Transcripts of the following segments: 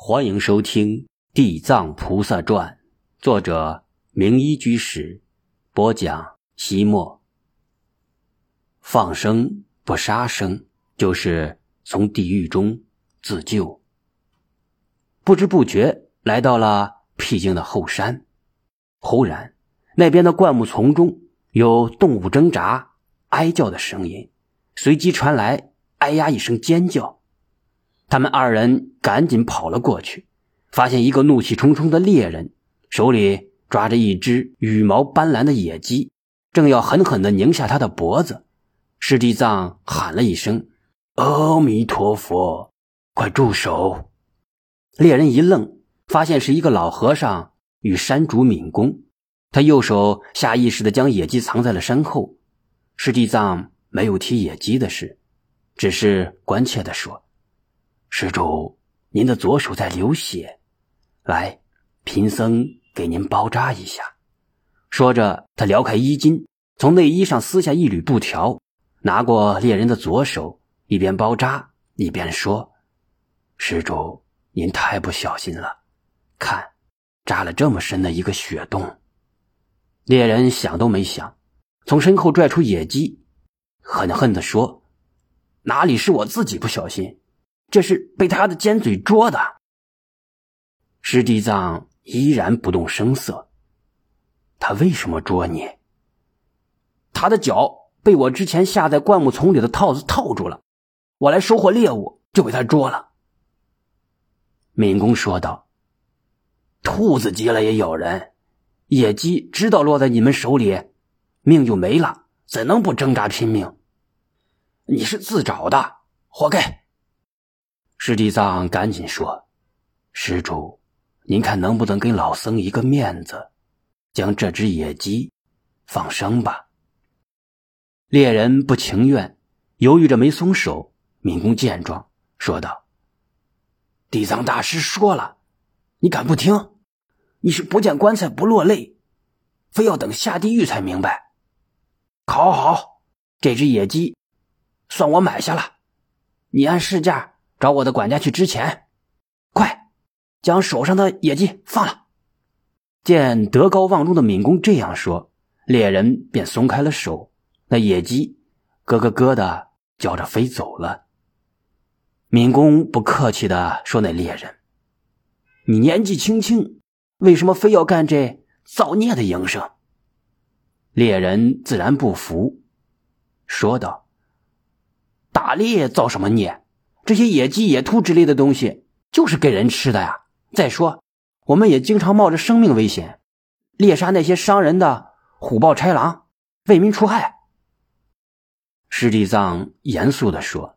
欢迎收听《地藏菩萨传》，作者明一居士播讲。西莫放生不杀生，就是从地狱中自救。不知不觉来到了僻静的后山，忽然，那边的灌木丛中有动物挣扎、哀叫的声音，随即传来“哎呀”一声尖叫。他们二人赶紧跑了过去，发现一个怒气冲冲的猎人手里抓着一只羽毛斑斓的野鸡，正要狠狠地拧下他的脖子。师地藏喊了一声：“阿弥陀佛，快住手！”猎人一愣，发现是一个老和尚与山主敏公。他右手下意识地将野鸡藏在了身后。师地藏没有提野鸡的事，只是关切地说。施主，您的左手在流血，来，贫僧给您包扎一下。说着，他撩开衣襟，从内衣上撕下一缕布条，拿过猎人的左手，一边包扎一边说：“施主，您太不小心了，看，扎了这么深的一个血洞。”猎人想都没想，从身后拽出野鸡，狠狠地说：“哪里是我自己不小心？”这是被他的尖嘴捉的。师地藏依然不动声色。他为什么捉你？他的脚被我之前下在灌木丛里的套子套住了，我来收获猎物就被他捉了。敏公说道：“兔子急了也咬人，野鸡知道落在你们手里，命就没了，怎能不挣扎拼命？你是自找的，活该。”师地藏赶紧说：“施主，您看能不能给老僧一个面子，将这只野鸡放生吧？”猎人不情愿，犹豫着没松手。敏公见状，说道：“地藏大师说了，你敢不听？你是不见棺材不落泪，非要等下地狱才明白。好好，这只野鸡算我买下了，你按市价。”找我的管家去支钱，快将手上的野鸡放了。见德高望重的敏公这样说，猎人便松开了手。那野鸡咯咯咯的叫着飞走了。敏公不客气的说：“那猎人，你年纪轻轻，为什么非要干这造孽的营生？”猎人自然不服，说道：“打猎造什么孽？”这些野鸡、野兔之类的东西，就是给人吃的呀。再说，我们也经常冒着生命危险，猎杀那些伤人的虎豹豺狼，为民除害。师弟藏严肃地说：“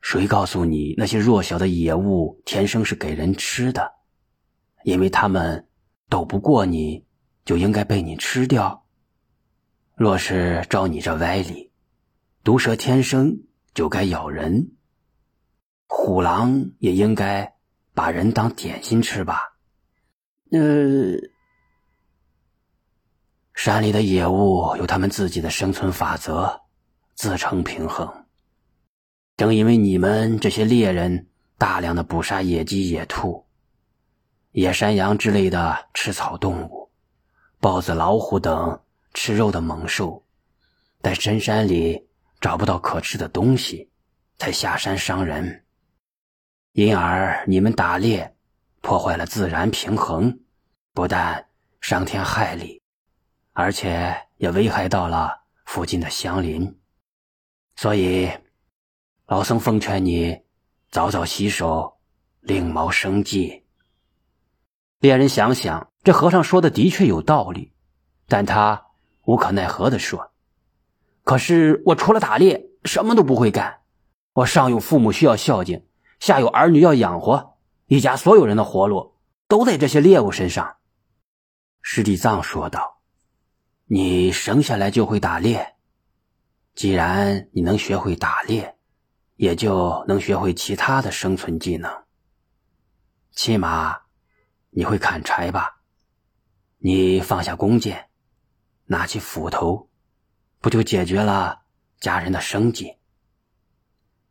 谁告诉你那些弱小的野物天生是给人吃的？因为他们斗不过你，就应该被你吃掉？若是照你这歪理，毒蛇天生就该咬人。”虎狼也应该把人当点心吃吧？呃，山里的野物有他们自己的生存法则，自成平衡。正因为你们这些猎人大量的捕杀野鸡、野兔、野山羊之类的吃草动物，豹子、老虎等吃肉的猛兽，在深山里找不到可吃的东西，才下山伤人。因而你们打猎，破坏了自然平衡，不但伤天害理，而且也危害到了附近的乡邻。所以，老僧奉劝你早早洗手，另谋生计。猎人想想，这和尚说的的确有道理，但他无可奈何地说：“可是我除了打猎，什么都不会干。我上有父母需要孝敬。”下有儿女要养活，一家所有人的活路都在这些猎物身上。”师弟藏说道，“你生下来就会打猎，既然你能学会打猎，也就能学会其他的生存技能。起码，你会砍柴吧？你放下弓箭，拿起斧头，不就解决了家人的生计？”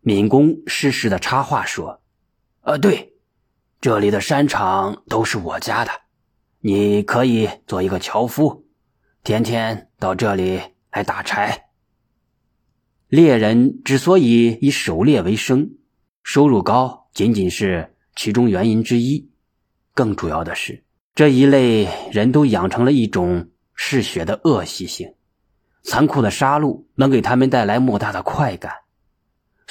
敏公适时的插话说：“呃，对，这里的山场都是我家的，你可以做一个樵夫，天天到这里来打柴。猎人之所以以狩猎为生，收入高仅仅是其中原因之一，更主要的是这一类人都养成了一种嗜血的恶习性，残酷的杀戮能给他们带来莫大的快感，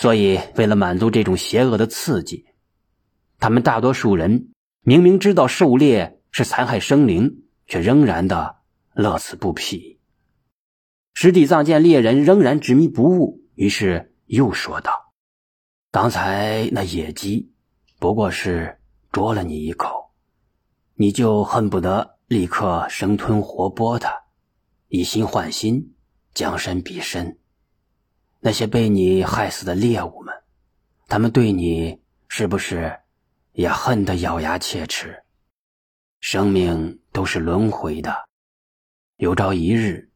所以为了满足这种邪恶的刺激。他们大多数人明明知道狩猎是残害生灵，却仍然的乐此不疲。石底藏见猎人仍然执迷不悟，于是又说道：“刚才那野鸡不过是啄了你一口，你就恨不得立刻生吞活剥它，以心换心，将身比身。那些被你害死的猎物们，他们对你是不是？”也恨得咬牙切齿。生命都是轮回的，有朝一日，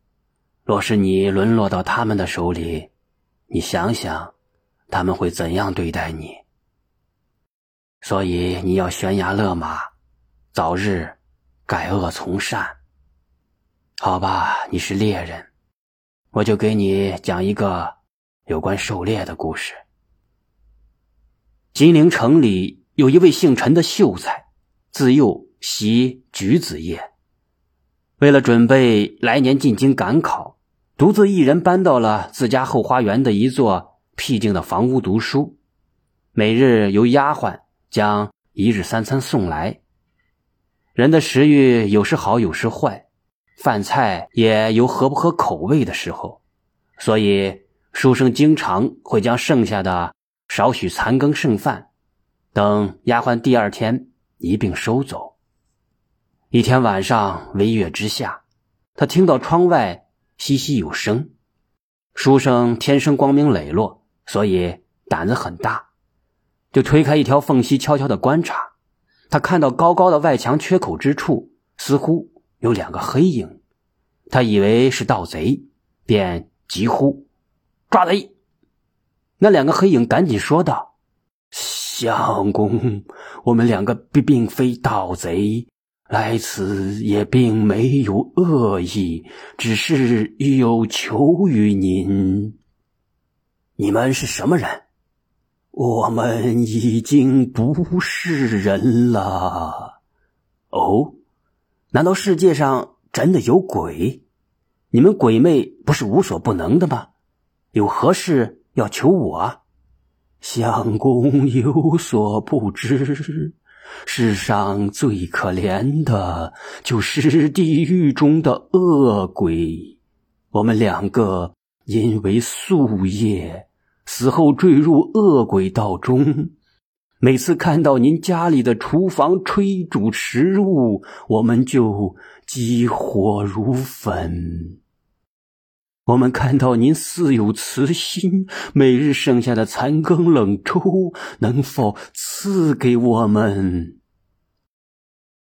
若是你沦落到他们的手里，你想想，他们会怎样对待你？所以你要悬崖勒马，早日改恶从善。好吧，你是猎人，我就给你讲一个有关狩猎的故事。金陵城里。有一位姓陈的秀才，自幼习举子业。为了准备来年进京赶考，独自一人搬到了自家后花园的一座僻静的房屋读书。每日由丫鬟将一日三餐送来。人的食欲有时好，有时坏，饭菜也有合不合口味的时候，所以书生经常会将剩下的少许残羹剩饭。等丫鬟第二天一并收走。一天晚上，微月之下，他听到窗外淅淅有声。书生天生光明磊落，所以胆子很大，就推开一条缝隙，悄悄的观察。他看到高高的外墙缺口之处，似乎有两个黑影。他以为是盗贼，便急呼：“抓贼！”那两个黑影赶紧说道。相公，我们两个并并非盗贼，来此也并没有恶意，只是有求于您。你们是什么人？我们已经不是人了。哦，难道世界上真的有鬼？你们鬼魅不是无所不能的吗？有何事要求我？相公有所不知，世上最可怜的就是地狱中的恶鬼。我们两个因为宿业，死后坠入恶鬼道中。每次看到您家里的厨房炊煮食物，我们就急火如焚。我们看到您似有慈心，每日剩下的残羹冷粥，能否赐给我们？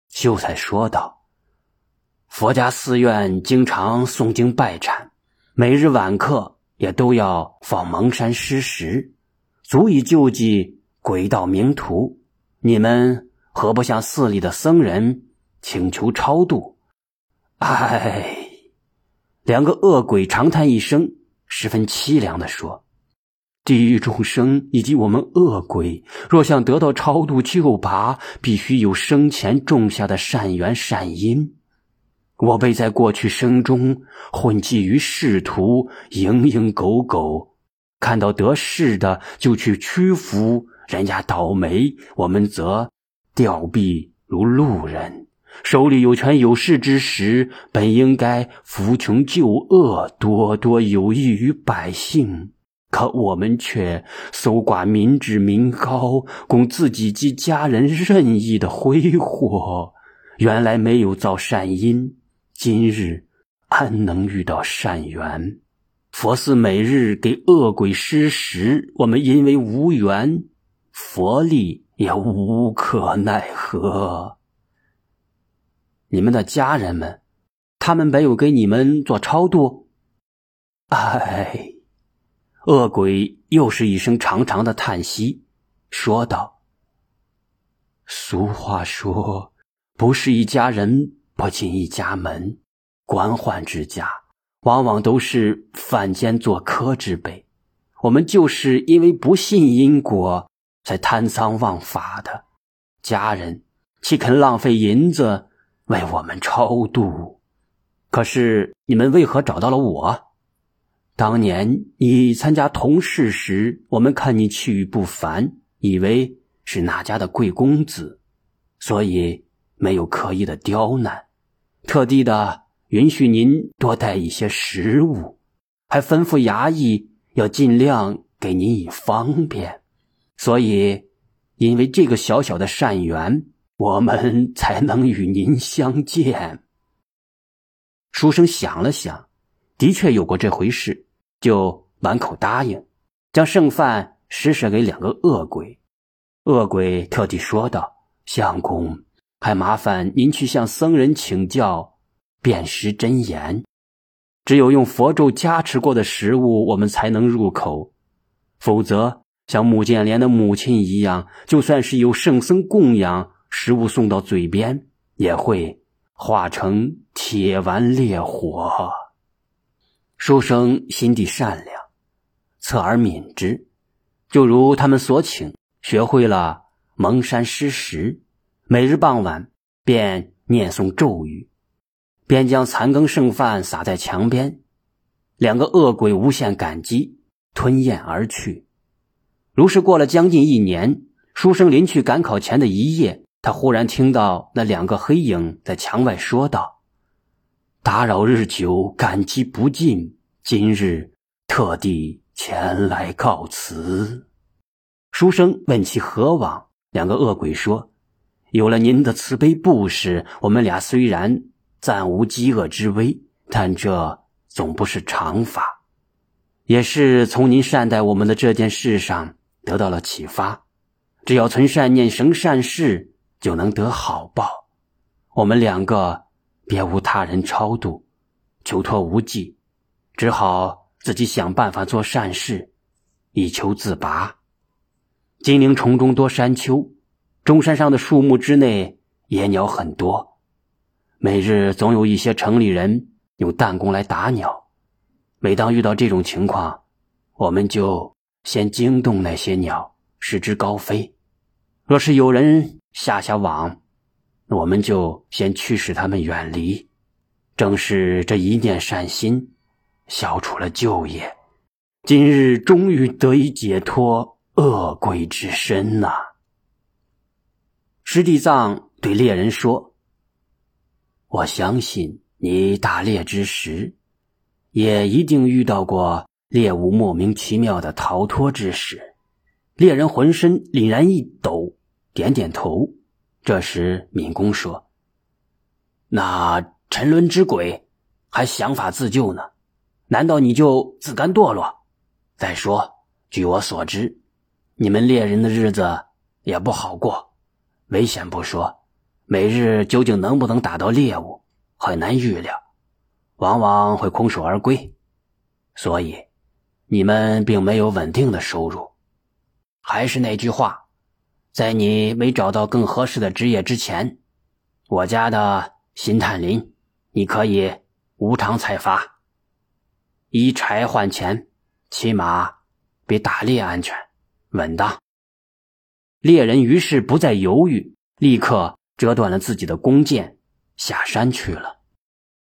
秀才说道：“佛家寺院经常诵经拜忏，每日晚课也都要放蒙山施食，足以救济鬼道名徒。你们何不向寺里的僧人请求超度？”唉。两个恶鬼长叹一声，十分凄凉地说：“地狱众生以及我们恶鬼，若想得到超度救拔，必须有生前种下的善缘善因。我辈在过去生中混迹于仕途，蝇营狗苟，看到得势的就去屈服，人家倒霉，我们则吊臂如路人。”手里有权有势之时，本应该扶穷救恶，多多有益于百姓。可我们却搜刮民脂民膏，供自己及家人任意的挥霍。原来没有造善因，今日安能遇到善缘？佛寺每日给恶鬼施食，我们因为无缘，佛力也无可奈何。你们的家人们，他们没有给你们做超度。唉，恶鬼又是一声长长的叹息，说道：“俗话说：“不是一家人，不进一家门。”官宦之家，往往都是犯奸作科之辈。我们就是因为不信因果，才贪赃枉法的。家人岂肯浪费银子为我们超度？可是你们为何找到了我？当年你参加同事时，我们看你气宇不凡，以为是哪家的贵公子，所以没有刻意的刁难，特地的允许您多带一些食物，还吩咐衙役要尽量给您以方便。所以，因为这个小小的善缘，我们才能与您相见。书生想了想，的确有过这回事，就满口答应，将剩饭施舍给两个恶鬼。恶鬼特地说道：“相公，还麻烦您去向僧人请教，辨识真言。只有用佛咒加持过的食物，我们才能入口，否则像穆建莲的母亲一样，就算是有圣僧供养，食物送到嘴边也会。”化成铁丸烈火。书生心地善良，侧耳敏之，就如他们所请，学会了蒙山施食，每日傍晚便念诵咒语，便将残羹剩饭撒在墙边。两个恶鬼无限感激，吞咽而去。如是过了将近一年，书生临去赶考前的一夜。他忽然听到那两个黑影在墙外说道：“打扰日久，感激不尽，今日特地前来告辞。”书生问其何往，两个恶鬼说：“有了您的慈悲布施，我们俩虽然暂无饥饿之危，但这总不是常法，也是从您善待我们的这件事上得到了启发。只要存善念，行善事。”就能得好报。我们两个别无他人超度，求托无济，只好自己想办法做善事，以求自拔。金陵丛中多山丘，中山上的树木之内野鸟很多，每日总有一些城里人用弹弓来打鸟。每当遇到这种情况，我们就先惊动那些鸟，使之高飞。若是有人，下下网，我们就先驱使他们远离。正是这一念善心，消除了旧业。今日终于得以解脱恶鬼之身呐！师弟藏对猎人说：“我相信你打猎之时，也一定遇到过猎物莫名其妙的逃脱之时。”猎人浑身凛然一抖。点点头。这时，敏公说：“那沉沦之鬼还想法自救呢，难道你就自甘堕落？再说，据我所知，你们猎人的日子也不好过，危险不说，每日究竟能不能打到猎物，很难预料，往往会空手而归。所以，你们并没有稳定的收入。还是那句话。”在你没找到更合适的职业之前，我家的新探林，你可以无偿采伐，以柴换钱，起码比打猎安全稳当。猎人于是不再犹豫，立刻折断了自己的弓箭，下山去了。